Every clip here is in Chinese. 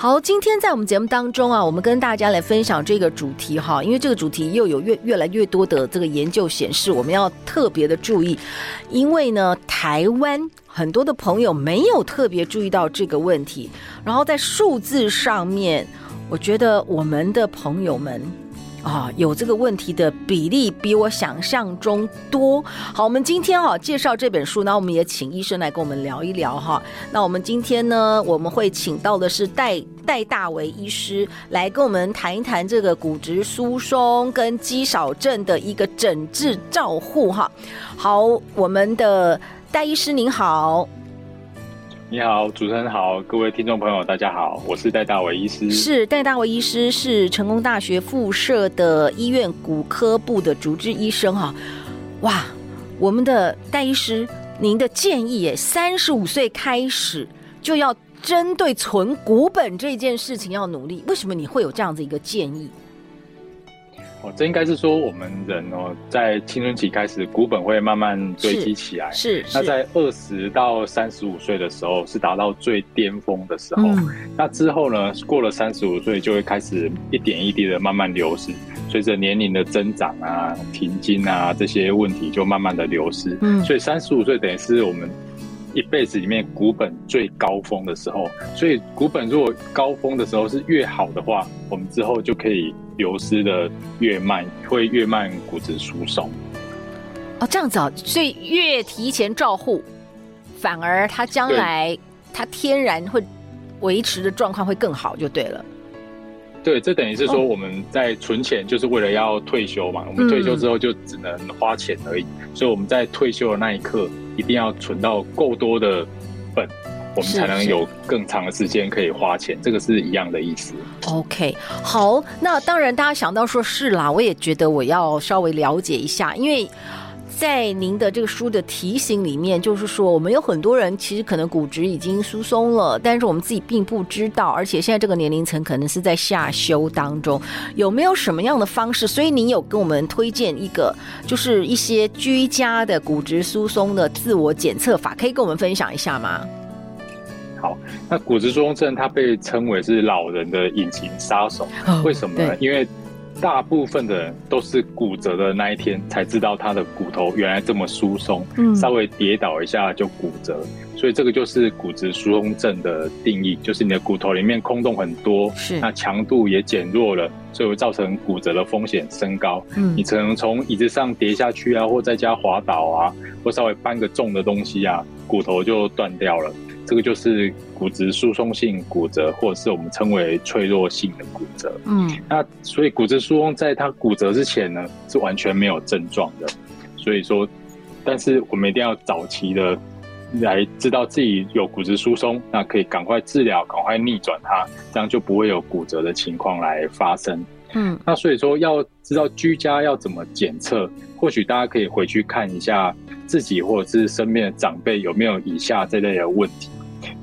好，今天在我们节目当中啊，我们跟大家来分享这个主题哈，因为这个主题又有越越来越多的这个研究显示，我们要特别的注意，因为呢，台湾很多的朋友没有特别注意到这个问题，然后在数字上面，我觉得我们的朋友们。啊、有这个问题的比例比我想象中多。好，我们今天哈、哦、介绍这本书，那我们也请医生来跟我们聊一聊哈。那我们今天呢，我们会请到的是戴戴大为医师来跟我们谈一谈这个骨质疏松跟肌少症的一个诊治照护哈。好，我们的戴医师您好。你好，主持人好，各位听众朋友，大家好，我是戴大为医师。是戴大为医师，是成功大学附设的医院骨科部的主治医生哈。哇，我们的戴医师，您的建议耶，三十五岁开始就要针对存骨本这件事情要努力。为什么你会有这样子一个建议？哦，这应该是说我们人哦，在青春期开始，股本会慢慢堆积起来。是，是那在二十到三十五岁的时候，是达到最巅峰的时候。嗯。那之后呢，过了三十五岁，就会开始一点一滴的慢慢流失。随着年龄的增长啊，停经啊这些问题，就慢慢的流失。嗯。所以三十五岁等于是我们一辈子里面股本最高峰的时候。所以股本如果高峰的时候是越好的话，我们之后就可以。流失的越慢，会越慢骨质疏松。哦，这样子啊，所以越提前照护，反而它将来它天然会维持的状况会更好，就对了。对，这等于是说我们在存钱，就是为了要退休嘛。哦、我们退休之后就只能花钱而已，嗯、所以我们在退休的那一刻，一定要存到够多的本。我们才能有更长的时间可以花钱，这个是一样的意思。OK，好，那当然大家想到说是啦，我也觉得我要稍微了解一下，因为在您的这个书的提醒里面，就是说我们有很多人其实可能骨质已经疏松了，但是我们自己并不知道，而且现在这个年龄层可能是在下修当中，有没有什么样的方式？所以您有跟我们推荐一个，就是一些居家的骨质疏松的自我检测法，可以跟我们分享一下吗？好，那骨质疏松症它被称为是老人的隐形杀手，为什么呢？因为大部分的人都是骨折的那一天才知道他的骨头原来这么疏松，稍微跌倒一下就骨折，所以这个就是骨质疏松症的定义，就是你的骨头里面空洞很多，是那强度也减弱了，所以会造成骨折的风险升高。嗯你可能从椅子上跌下去啊，或在家滑倒啊，或稍微搬个重的东西啊，骨头就断掉了。这个就是骨质疏松性骨折，或者是我们称为脆弱性的骨折。嗯，那所以骨质疏松在它骨折之前呢，是完全没有症状的。所以说，但是我们一定要早期的来知道自己有骨质疏松，那可以赶快治疗，赶快逆转它，这样就不会有骨折的情况来发生。嗯，那所以说要知道居家要怎么检测，或许大家可以回去看一下自己或者是身边的长辈有没有以下这类的问题。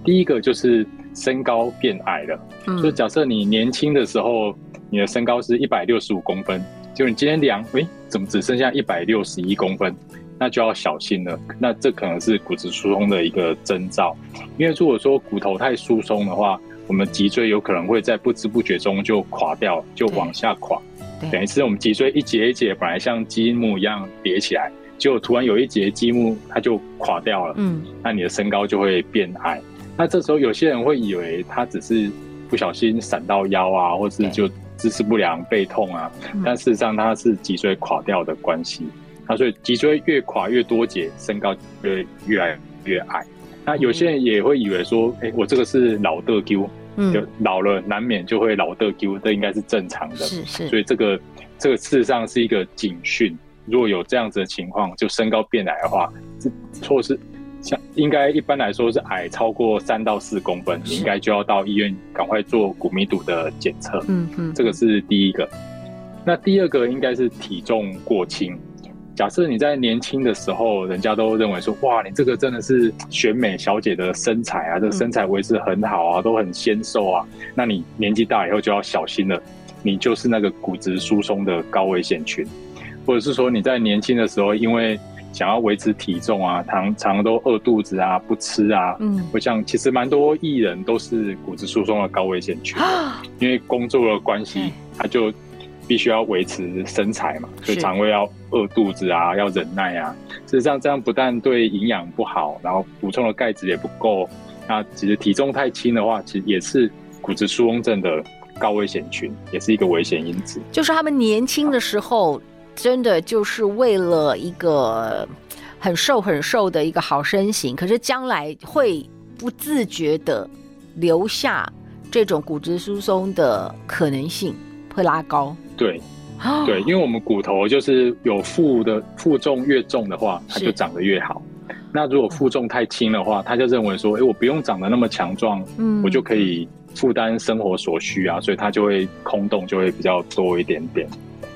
第一个就是身高变矮了，嗯，就假设你年轻的时候，你的身高是一百六十五公分，就你今天量，诶，怎么只剩下一百六十一公分？那就要小心了。那这可能是骨质疏松的一个征兆，因为如果说骨头太疏松的话，我们脊椎有可能会在不知不觉中就垮掉，就往下垮，等于是我们脊椎一节一节本来像积木一样叠起来，结果突然有一节积木它就垮掉了，嗯，那你的身高就会变矮。那这时候有些人会以为他只是不小心闪到腰啊，或是就姿势不良背痛啊，但事实上他是脊椎垮掉的关系。那所以脊椎越垮越多节，身高越越来越矮。那有些人也会以为说，哎，我这个是老的丢，就老了难免就会老的丢，这应该是正常的。是是。所以这个这个事实上是一个警讯，如果有这样子的情况，就身高变矮的话，这错是。像应该一般来说是矮超过三到四公分，你应该就要到医院赶快做骨密度的检测。嗯嗯，这个是第一个。那第二个应该是体重过轻。假设你在年轻的时候，人家都认为说，哇，你这个真的是选美小姐的身材啊，这个身材维持很好啊，都很纤瘦啊。那你年纪大以后就要小心了，你就是那个骨质疏松的高危险群，或者是说你在年轻的时候，因为想要维持体重啊，常常都饿肚子啊，不吃啊，嗯，我想其实蛮多艺人都是骨质疏松的高危险群，因为工作的关系，他就。必须要维持身材嘛，所以肠胃要饿肚子啊，要忍耐啊。事实上，这样不但对营养不好，然后补充的钙质也不够。那其实体重太轻的话，其实也是骨质疏松症的高危险群，也是一个危险因子。就是他们年轻的时候，真的就是为了一个很瘦很瘦的一个好身形，可是将来会不自觉的留下这种骨质疏松的可能性会拉高。对，对，因为我们骨头就是有负的负重越重的话，它就长得越好。那如果负重太轻的话，他就认为说，哎，我不用长得那么强壮，嗯，我就可以负担生活所需啊，所以他就会空洞就会比较多一点点。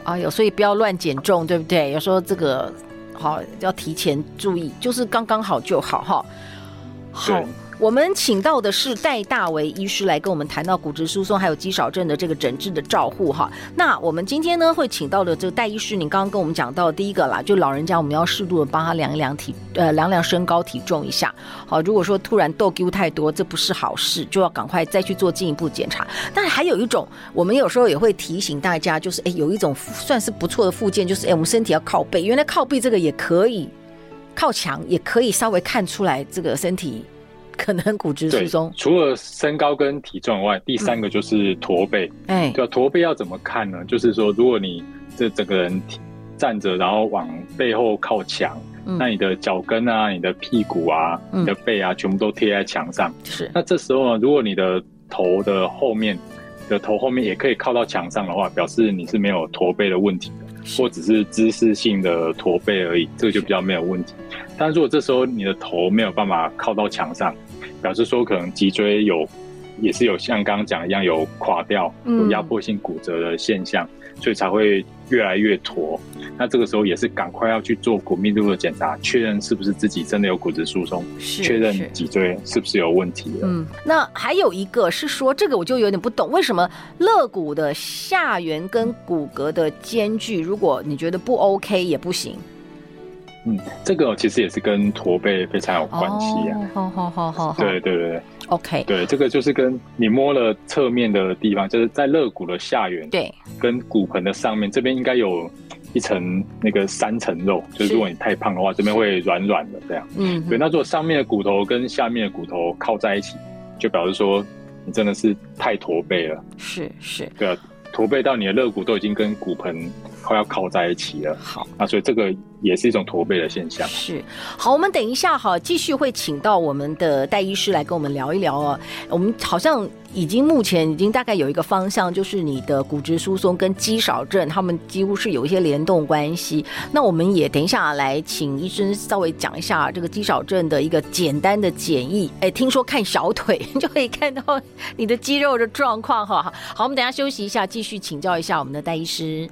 啊，有，所以不要乱减重，对不对？有时候这个好要提前注意，就是刚刚好就好哈。好。我们请到的是戴大为医师来跟我们谈到骨质疏松还有肌少症的这个诊治的照护哈。那我们今天呢会请到的这个戴医师，您刚刚跟我们讲到第一个啦，就老人家我们要适度的帮他量一量体呃量量身高体重一下。好，如果说突然痘丢太多，这不是好事，就要赶快再去做进一步检查。但是还有一种，我们有时候也会提醒大家，就是哎有一种算是不错的附件，就是哎我们身体要靠背，原来靠背这个也可以，靠墙也可以稍微看出来这个身体。可能骨质疏松，除了身高跟体重以外，第三个就是驼背。哎、嗯，对，驼背要怎么看呢？就是说，如果你这整个人站着，然后往背后靠墙，嗯、那你的脚跟啊、你的屁股啊、嗯、你的背啊，全部都贴在墙上。是，那这时候呢，如果你的头的后面的头后面也可以靠到墙上的话，表示你是没有驼背的问题的。或只是姿势性的驼背而已，这个就比较没有问题。但如果这时候你的头没有办法靠到墙上，表示说可能脊椎有，也是有像刚刚讲一样有垮掉、有压迫性骨折的现象，嗯、所以才会越来越驼。那这个时候也是赶快要去做骨密度的检查，确认是不是自己真的有骨质疏松，确认脊椎是不是有问题的。嗯，那还有一个是说，这个我就有点不懂，为什么肋骨的下缘跟骨骼的间距，如果你觉得不 OK 也不行？嗯，这个其实也是跟驼背非常有关系啊。好好好好，对对对，OK，对，这个就是跟你摸了侧面的地方，就是在肋骨的下缘，对，跟骨盆的上面这边应该有一层那个三层肉，就是如果你太胖的话，这边会软软的这样。嗯，对，那如果上面的骨头跟下面的骨头靠在一起，就表示说你真的是太驼背了。是是，对啊，驼背到你的肋骨都已经跟骨盆快要靠在一起了。好，那所以这个。也是一种驼背的现象。是，好，我们等一下哈，继续会请到我们的戴医师来跟我们聊一聊哦。我们好像已经目前已经大概有一个方向，就是你的骨质疏松跟肌少症，他们几乎是有一些联动关系。那我们也等一下来请医生稍微讲一下这个肌少症的一个简单的简易。哎，听说看小腿 就可以看到你的肌肉的状况哈。好，我们等一下休息一下，继续请教一下我们的戴医师。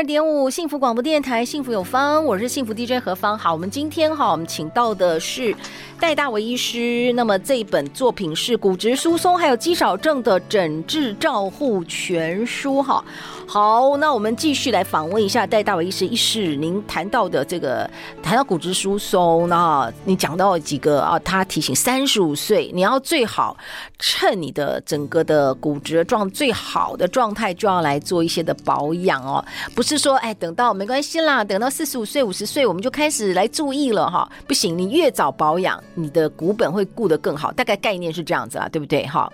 二点五，幸福广播电台，幸福有方，我是幸福 DJ 何芳。好，我们今天哈，我们请到的是戴大为医师。那么这一本作品是骨质疏松还有肌少症的诊治照护全书哈。好，那我们继续来访问一下戴大为医师。医师，您谈到的这个谈到骨质疏松，那你讲到几个啊？他提醒三十五岁，你要最好趁你的整个的骨质状最好的状态，就要来做一些的保养哦。不是说哎，等到没关系啦，等到四十五岁、五十岁，我们就开始来注意了哈。不行，你越早保养，你的骨本会顾得更好。大概概念是这样子啦，对不对？哈。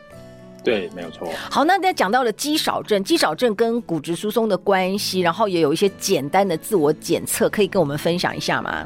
对，没有错。好，那大家讲到了肌少症，肌少症跟骨质疏松的关系，然后也有一些简单的自我检测，可以跟我们分享一下吗？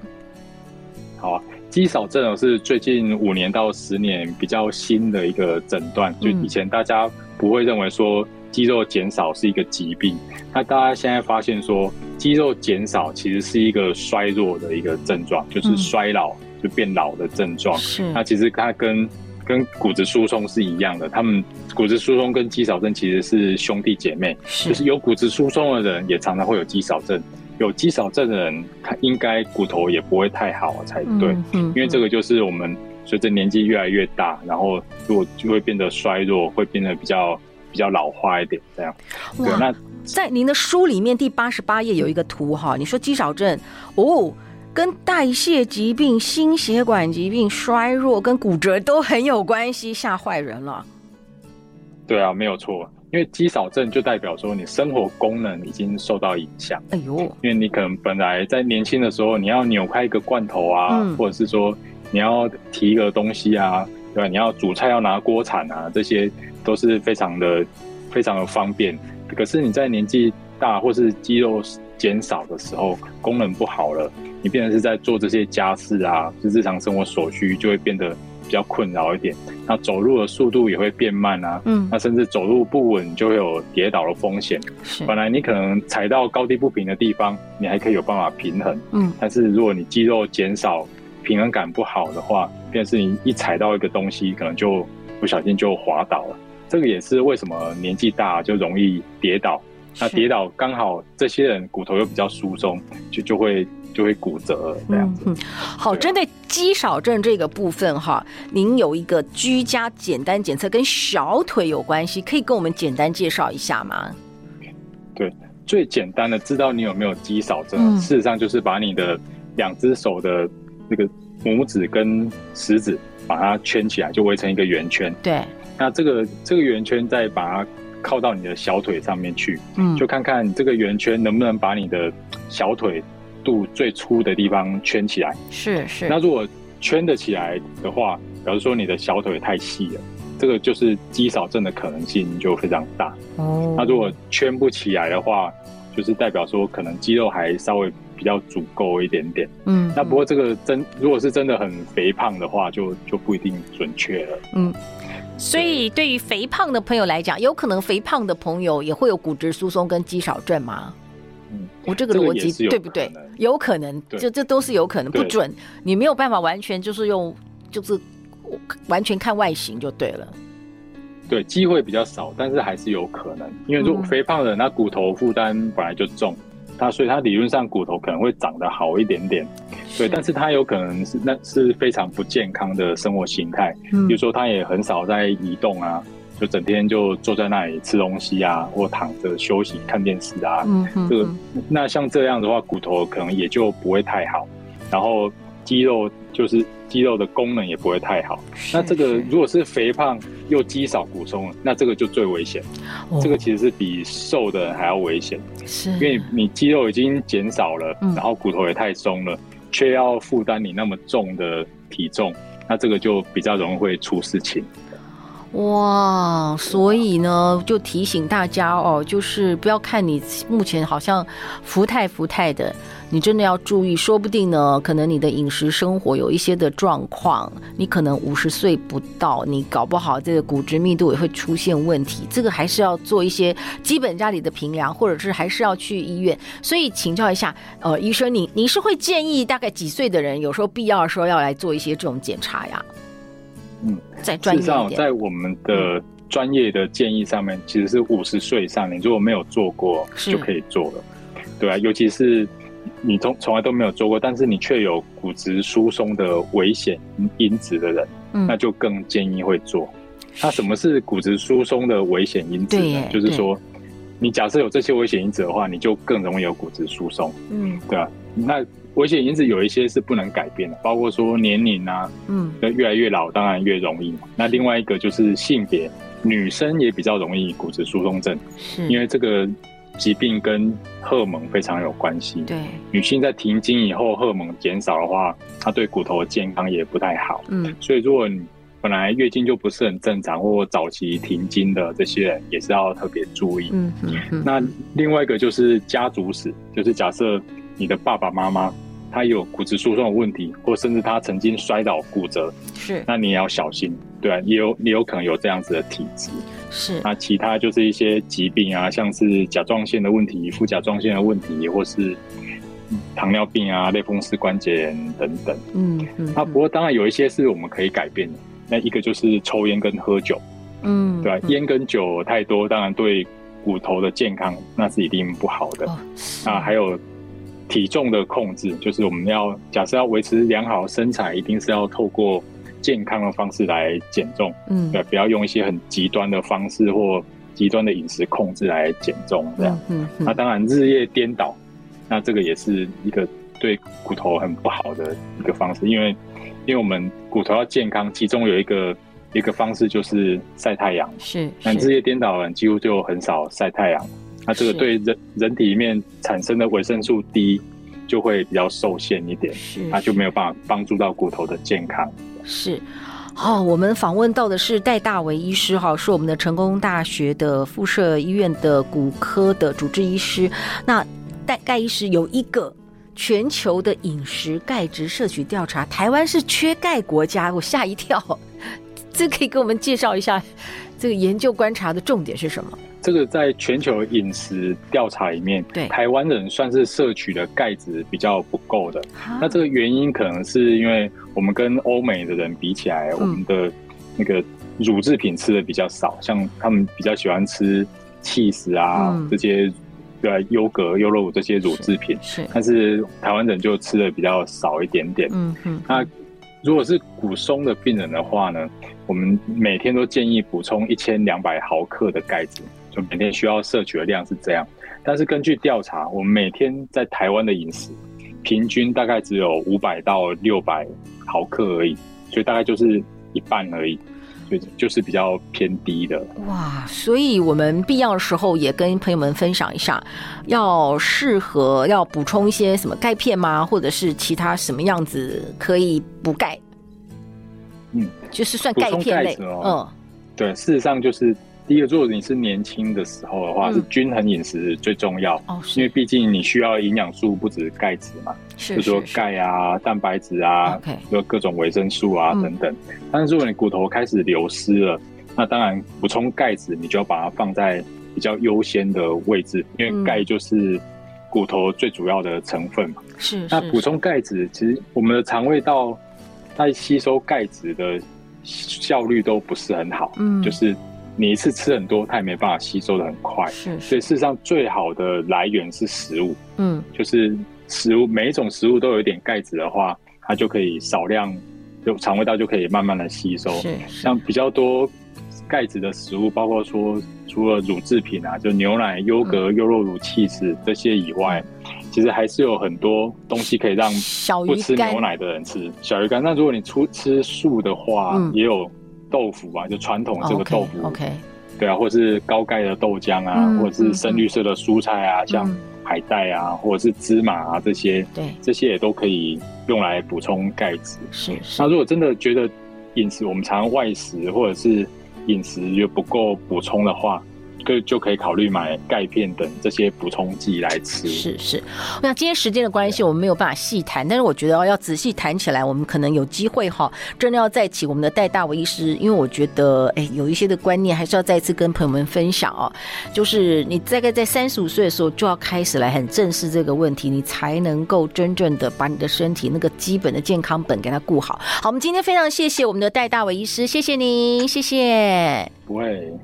好啊，肌少症是最近五年到十年比较新的一个诊断，就以前大家不会认为说肌肉减少是一个疾病，那大家现在发现说肌肉减少其实是一个衰弱的一个症状，就是衰老就变老的症状。是，那其实它跟跟骨质疏松是一样的，他们骨质疏松跟肌少症其实是兄弟姐妹，就是有骨质疏松的人也常常会有肌少症。有肌少症的人，他应该骨头也不会太好才对，嗯嗯嗯、因为这个就是我们随着年纪越来越大，然后如果就会变得衰弱，会变得比较比较老化一点，这样。对，那在您的书里面第八十八页有一个图哈，你说肌少症哦，跟代谢疾病、心血管疾病、衰弱跟骨折都很有关系，吓坏人了。对啊，没有错。因为肌少症就代表说你生活功能已经受到影响。哎呦，因为你可能本来在年轻的时候，你要扭开一个罐头啊，嗯、或者是说你要提一个东西啊，对吧？你要煮菜要拿锅铲啊，这些都是非常的非常的方便。可是你在年纪大或是肌肉减少的时候，功能不好了，你变成是在做这些家事啊，就日常生活所需就会变得。比较困扰一点，那走路的速度也会变慢啊，嗯，那甚至走路不稳就会有跌倒的风险。是，本来你可能踩到高低不平的地方，你还可以有办法平衡，嗯，但是如果你肌肉减少，平衡感不好的话，便是你一踩到一个东西，可能就不小心就滑倒了。这个也是为什么年纪大就容易跌倒。那跌倒刚好这些人骨头又比较疏松，就就会。就会骨折这样子。嗯，好，针对肌少症这个部分哈，您有一个居家简单检测，跟小腿有关系，可以跟我们简单介绍一下吗？对，最简单的知道你有没有肌少症，嗯、事实上就是把你的两只手的那个拇指跟食指把它圈起来，就围成一个圆圈。对，那这个这个圆圈再把它靠到你的小腿上面去，嗯，就看看这个圆圈能不能把你的小腿。肚最粗的地方圈起来，是是。那如果圈得起来的话，表示说你的小腿太细了，这个就是肌少症的可能性就非常大。哦。那如果圈不起来的话，就是代表说可能肌肉还稍微比较足够一点点。嗯。那不过这个真如果是真的很肥胖的话，就就不一定准确了。嗯。所以对于肥胖的朋友来讲，有可能肥胖的朋友也会有骨质疏松跟肌少症吗？嗯，我这个逻辑对不对？有可能，这这都是有可能，不准，你没有办法完全就是用，就是完全看外形就对了。对，机会比较少，但是还是有可能，因为如果肥胖的人，他骨头负担本来就重，他所以他理论上骨头可能会长得好一点点，对，但是他有可能是那是非常不健康的生活形态，比如说他也很少在移动啊。就整天就坐在那里吃东西啊，或躺着休息看电视啊。嗯哼哼，这个那像这样的话，骨头可能也就不会太好，然后肌肉就是肌肉的功能也不会太好。那这个如果是肥胖又肌少骨松，那这个就最危险。哦、这个其实是比瘦的人还要危险，是因为你肌肉已经减少了，嗯、然后骨头也太松了，却要负担你那么重的体重，那这个就比较容易会出事情。哇，所以呢，就提醒大家哦，就是不要看你目前好像福态福态的，你真的要注意，说不定呢，可能你的饮食生活有一些的状况，你可能五十岁不到，你搞不好这个骨质密度也会出现问题，这个还是要做一些基本家里的评量，或者是还是要去医院。所以请教一下，呃，医生，你你是会建议大概几岁的人，有时候必要的时候要来做一些这种检查呀？嗯，在专业上，在我们的专业的建议上面，嗯、其实是五十岁以上，你如果没有做过，就可以做了，对啊，尤其是你从从来都没有做过，但是你却有骨质疏松的危险因子的人，嗯、那就更建议会做。那什么是骨质疏松的危险因子呢？就是说，你假设有这些危险因子的话，你就更容易有骨质疏松。嗯，对啊，那。危险因子有一些是不能改变的，包括说年龄啊，嗯，越来越老，当然越容易嘛。那另外一个就是性别，女生也比较容易骨质疏松症，是因为这个疾病跟荷尔蒙非常有关系。对，女性在停经以后，荷尔蒙减少的话，她对骨头的健康也不太好。嗯，所以如果你本来月经就不是很正常，或早期停经的这些人，也是要特别注意。嗯嗯。那另外一个就是家族史，就是假设。你的爸爸妈妈他有骨质疏松的问题，或甚至他曾经摔倒骨折，是，那你也要小心，对啊，也有也有可能有这样子的体质，是。那其他就是一些疾病啊，像是甲状腺的问题、副甲状腺的问题，或是糖尿病啊、类风湿关节炎等等。嗯嗯。那不过当然有一些是我们可以改变的，那一个就是抽烟跟喝酒，嗯，对啊，烟跟酒太多，当然对骨头的健康那是一定不好的。哦，啊，还有。体重的控制，就是我们要假设要维持良好身材，一定是要透过健康的方式来减重。嗯，对，不要用一些很极端的方式或极端的饮食控制来减重。这样，嗯，嗯，那当然日夜颠倒，那这个也是一个对骨头很不好的一个方式，因为因为我们骨头要健康，其中有一个一个方式就是晒太阳。是，那日夜颠倒的人几乎就很少晒太阳。那这个对人人体里面产生的维生素 D 就会比较受限一点，是，它就没有办法帮助到骨头的健康。是，哦，我们访问到的是戴大为医师，哈，是我们的成功大学的附设医院的骨科的主治医师。那戴盖医师有一个全球的饮食钙质摄取调查，台湾是缺钙国家，我吓一跳。这可以给我们介绍一下，这个研究观察的重点是什么？这个在全球饮食调查里面，对台湾人算是摄取的钙质比较不够的。那这个原因可能是因为我们跟欧美的人比起来，我们的那个乳制品吃的比较少，像他们比较喜欢吃起司啊这些，对优格、优酪乳这些乳制品。是，但是台湾人就吃的比较少一点点。嗯嗯。那如果是骨松的病人的话呢，我们每天都建议补充一千两百毫克的钙质。就每天需要摄取的量是这样，但是根据调查，我们每天在台湾的饮食平均大概只有五百到六百毫克而已，所以大概就是一半而已，所以就是比较偏低的。哇，所以我们必要的时候也跟朋友们分享一下，要适合要补充一些什么钙片吗？或者是其他什么样子可以补钙？嗯，就是算钙片类。哦、嗯，对，事实上就是。第一个，如果你是年轻的时候的话，嗯、是均衡饮食最重要。哦，因为毕竟你需要营养素不止钙质嘛，是，就是说钙啊、蛋白质啊，有各种维生素啊、嗯、等等。但是如果你骨头开始流失了，那当然补充钙质，你就要把它放在比较优先的位置，因为钙就是骨头最主要的成分嘛。是。那补充钙质，其实我们的肠胃道在吸收钙质的效率都不是很好。嗯，就是。你一次吃很多，它也没办法吸收的很快。是，所以事实上最好的来源是食物。嗯，就是食物，每一种食物都有一点钙质的话，它就可以少量，就肠胃道就可以慢慢的吸收。是，像比较多钙质的食物，包括说除了乳制品啊，就牛奶、优格、优酪乳、起司这些以外，其实还是有很多东西可以让不吃牛奶的人吃。小鱼干。那如果你出吃素的话，嗯、也有。豆腐吧，就传统这个豆腐，OK，, okay 对啊，或者是高钙的豆浆啊，嗯、或者是深绿色的蔬菜啊，嗯、像海带啊，嗯、或者是芝麻啊这些，对，这些也都可以用来补充钙质。是，是，那如果真的觉得饮食我们常常外食，或者是饮食又不够补充的话。就就可以考虑买钙片等这些补充剂来吃。是是，那今天时间的关系，我们没有办法细谈。但是我觉得要仔细谈起来，我们可能有机会哈，真的要再请我们的戴大为医师，因为我觉得哎，有一些的观念还是要再次跟朋友们分享哦。就是你大概在三十五岁的时候就要开始来很正视这个问题，你才能够真正的把你的身体那个基本的健康本给它顾好。好，我们今天非常谢谢我们的戴大为医师，谢谢您，谢谢。不会。